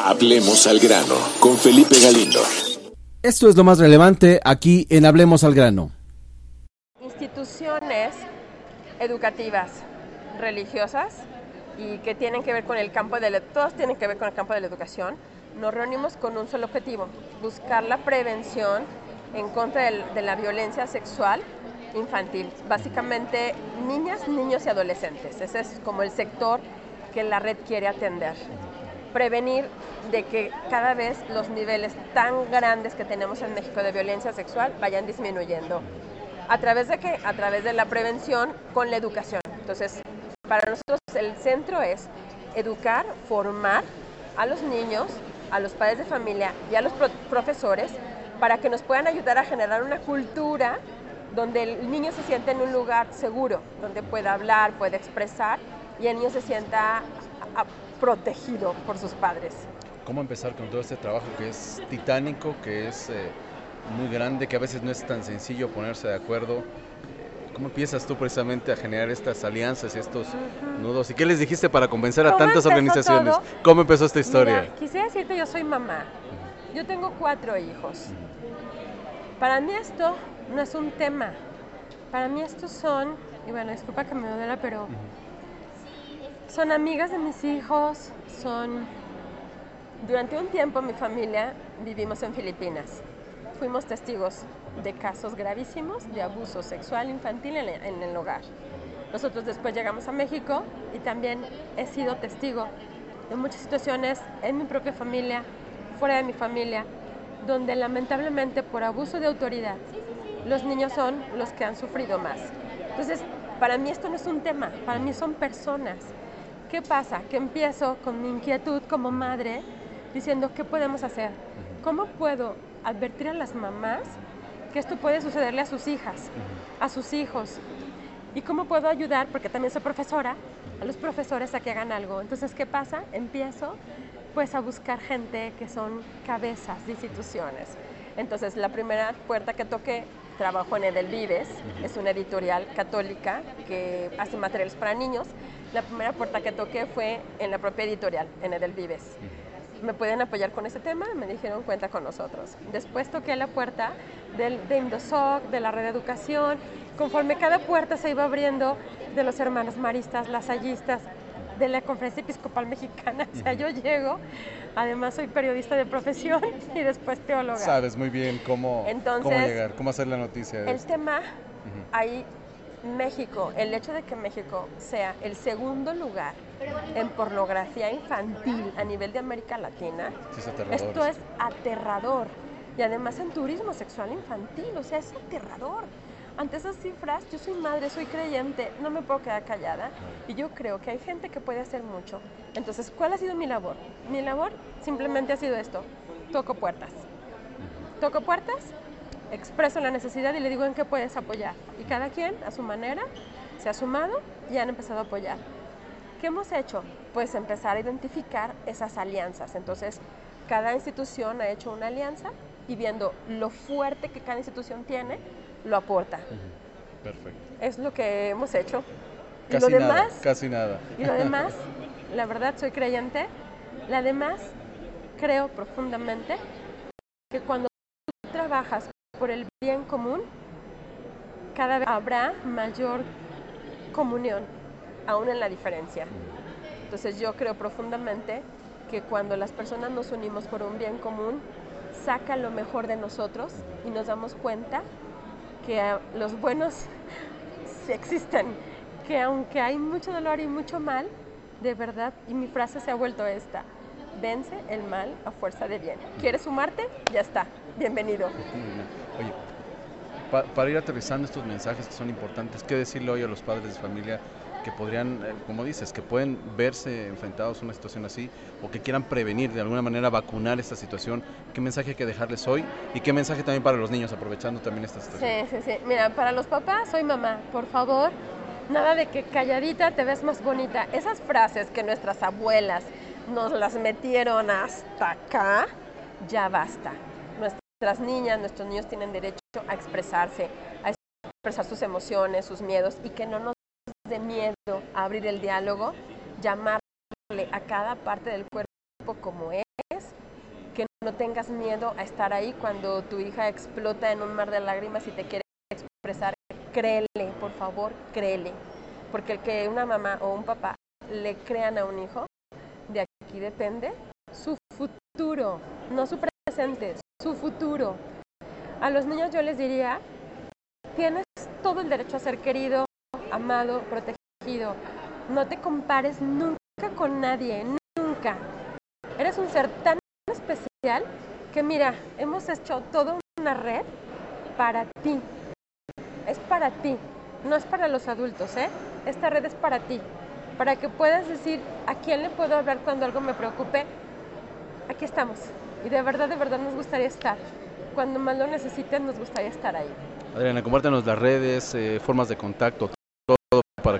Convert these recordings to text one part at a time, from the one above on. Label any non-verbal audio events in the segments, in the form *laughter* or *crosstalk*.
Hablemos al grano con Felipe Galindo. Esto es lo más relevante aquí en Hablemos al grano. Instituciones educativas, religiosas y que tienen que ver con el campo de la, todos tienen que ver con el campo de la educación. Nos reunimos con un solo objetivo, buscar la prevención en contra del- de la violencia sexual infantil, básicamente niñas, niños y adolescentes. Ese es como el sector que la red quiere atender. Prevenir de que cada vez los niveles tan grandes que tenemos en México de violencia sexual vayan disminuyendo. ¿A través de qué? A través de la prevención con la educación. Entonces, para nosotros el centro es educar, formar a los niños, a los padres de familia y a los pro- profesores para que nos puedan ayudar a generar una cultura donde el niño se sienta en un lugar seguro, donde pueda hablar, pueda expresar y el niño se sienta protegido por sus padres. ¿Cómo empezar con todo este trabajo que es titánico, que es eh, muy grande, que a veces no es tan sencillo ponerse de acuerdo? Eh, ¿Cómo empiezas tú precisamente a generar estas alianzas y estos nudos? ¿Y qué les dijiste para convencer a ¿Cómo tantas organizaciones? todo? ¿Cómo empezó esta historia? Mira, quisiera decirte, yo soy mamá. Yo tengo cuatro hijos. Para mí esto no es un tema. Para mí estos son, y bueno, disculpa que me duela, pero son amigas de mis hijos, son... Durante un tiempo mi familia vivimos en Filipinas. Fuimos testigos de casos gravísimos de abuso sexual infantil en el- hogar. Nosotros después llegamos a México y también he sido testigo de muchas situaciones en mi propia familia, fuera de mi familia, donde lamentablemente por abuso de autoridad los niños son los que han sufrido más. Entonces, para mí esto no es un tema, para mí son personas. ¿Qué pasa? Que empiezo con mi inquietud como madre diciendo, ¿qué podemos hacer? ¿Cómo puedo advertir a las mamás que esto puede sucederle a sus hijas, a sus hijos? ¿Y cómo puedo ayudar, porque también soy profesora, a los profesores a que hagan algo? Entonces, ¿qué pasa? Empiezo pues a buscar gente que son cabezas de instituciones. Entonces, la primera puerta que toqué, trabajo en Edelvives, es una editorial católica que hace materiales para niños. La primera puerta que toqué fue en la propia editorial, en Edelvives. ¿Me pueden apoyar con ese tema? Me dijeron, cuenta con nosotros. Después toqué la puerta del, de Indosoc, de la red de educación. Conforme cada puerta se iba abriendo, de los hermanos maristas, lasallistas, de la Conferencia Episcopal Mexicana. O sea, yo llego, además soy periodista de profesión *laughs* y después teóloga. Sabes muy bien cómo, cómo llegar, cómo hacer la noticia. de El esto. tema ahí, México, el hecho de que México sea el segundo lugar en pornografía infantil a nivel de América Latina, Sí, es aterrador esto es aterrador. Y además en turismo sexual infantil, o sea, es aterrador. Ante esas cifras, yo soy madre, soy creyente, no me puedo quedar callada y yo creo que hay gente que puede hacer mucho. Entonces, ¿cuál ha sido mi labor? Mi labor simplemente ha sido esto, toco puertas. Toco puertas, expreso la necesidad y le digo en qué puedes apoyar. Y cada quien, a su manera, se ha sumado y han empezado a apoyar. ¿Qué hemos hecho? Pues empezar a identificar esas alianzas. Entonces, cada institución ha hecho una alianza y viendo lo fuerte que cada institución tiene, lo aporta. Perfecto. Es lo que hemos hecho. Y Casi lo nada, demás, casi nada. y lo demás, *laughs* la verdad soy creyente, la demás creo profundamente que cuando tú trabajas por el bien común, cada vez habrá mayor comunión, aún en la diferencia. Entonces yo creo profundamente que cuando las personas nos unimos por un bien común, saca lo mejor de nosotros y nos damos cuenta que los buenos sí existen, que aunque hay mucho dolor y mucho mal, de verdad, y mi frase se ha vuelto esta, vence el mal a fuerza de bien. ¿Quieres sumarte? Ya está, bienvenido. Oye, pa- para ir aterrizando estos mensajes que son importantes, ¿qué decirle hoy a los padres de familia que podrían, eh, como dices, que pueden verse enfrentados a una situación así o que quieran prevenir, de alguna manera vacunar esta situación? ¿Qué mensaje hay que dejarles hoy? Y qué mensaje también para los niños, aprovechando también esta situación. Sí, sí, sí. Mira, para los papás soy mamá, por favor, nada de que calladita te ves más bonita. Esas frases que nuestras abuelas nos las metieron hasta acá, ya basta. Nuestras niñas, nuestros niños tienen derecho a expresarse, a expresar sus emociones, sus miedos y que no nos dé miedo a abrir el diálogo, llamarle a cada parte del cuerpo como es no tengas miedo a estar ahí cuando tu hija explota en un mar de lágrimas y te quiere expresar. Créele, por favor, créele. Porque el que una mamá o un papá le crean a un hijo, de aquí depende su futuro, no su presente, su futuro. A los niños yo les diría, tienes todo el derecho a ser querido, amado, protegido. No te compares nunca con nadie, nunca. Eres un ser tan especial que mira, hemos hecho toda una red para ti. Es para ti, no es para los adultos, ¿eh? Esta red es para ti, para que puedas decir a quién le puedo hablar cuando algo me preocupe. Aquí estamos. Y de verdad, de verdad nos gustaría estar. Cuando más lo necesiten, nos gustaría estar ahí. Adriana, compártenos las redes, eh, formas de contacto,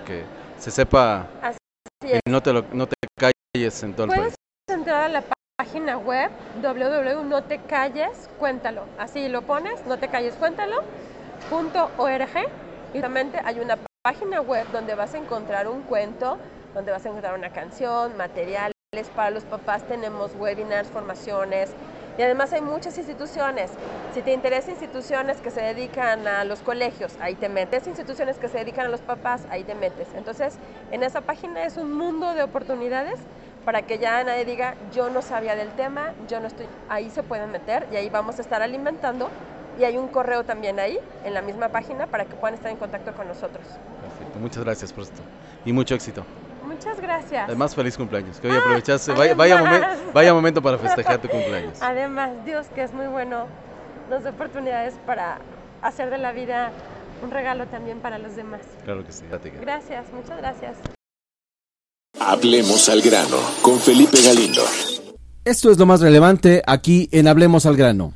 que se sepa y no te, lo- no te calles en todo el Puedes país. entrar a la página web www.notecalles, cuéntalo. Así lo pones, no te calles, cuéntalo, punto org. Y realmente hay una página web donde vas a encontrar un cuento, donde vas a encontrar una canción, materiales para los papás, tenemos webinars, formaciones. Y además hay muchas instituciones. Si te interesa instituciones que se dedican a los colegios, ahí te metes. Instituciones que se dedican a los papás, ahí te metes. Entonces, en esa página es un mundo de oportunidades para que ya nadie diga, yo no sabía del tema, yo no estoy. Ahí se pueden meter y ahí vamos a estar alimentando. Y hay un correo también ahí, en la misma página, para que puedan estar en contacto con nosotros. Perfecto, muchas gracias por esto. Y mucho éxito. Muchas gracias. Además, feliz cumpleaños. Que hoy Ah, aprovechaste. Vaya, vaya, además. momen- vaya momento para festejar tu cumpleaños. Además, Dios que es muy bueno, nos da oportunidades para hacer de la vida un regalo también para los demás. Claro que sí. Gracias, muchas gracias. Hablemos al grano con Felipe Galindo. Esto es lo más relevante aquí en Hablemos al grano.